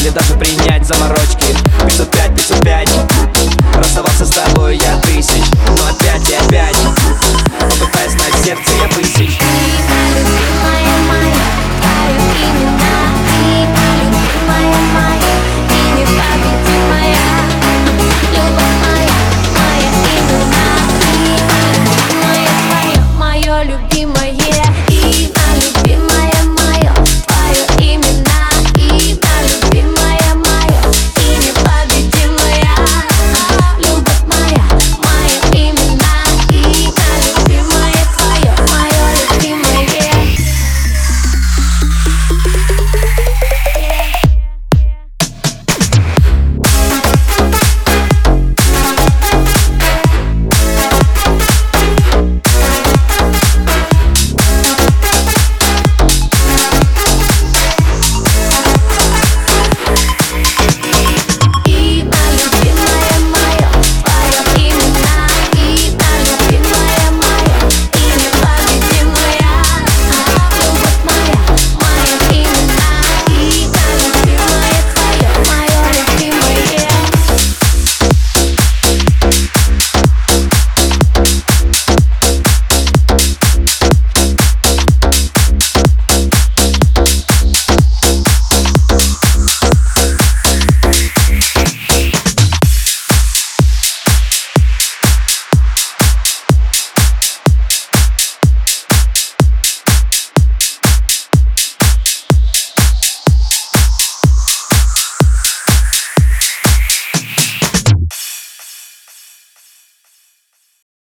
Или даже принять заморочки. 505, 505 Расставался с тобой я тысяч. Но опять и опять.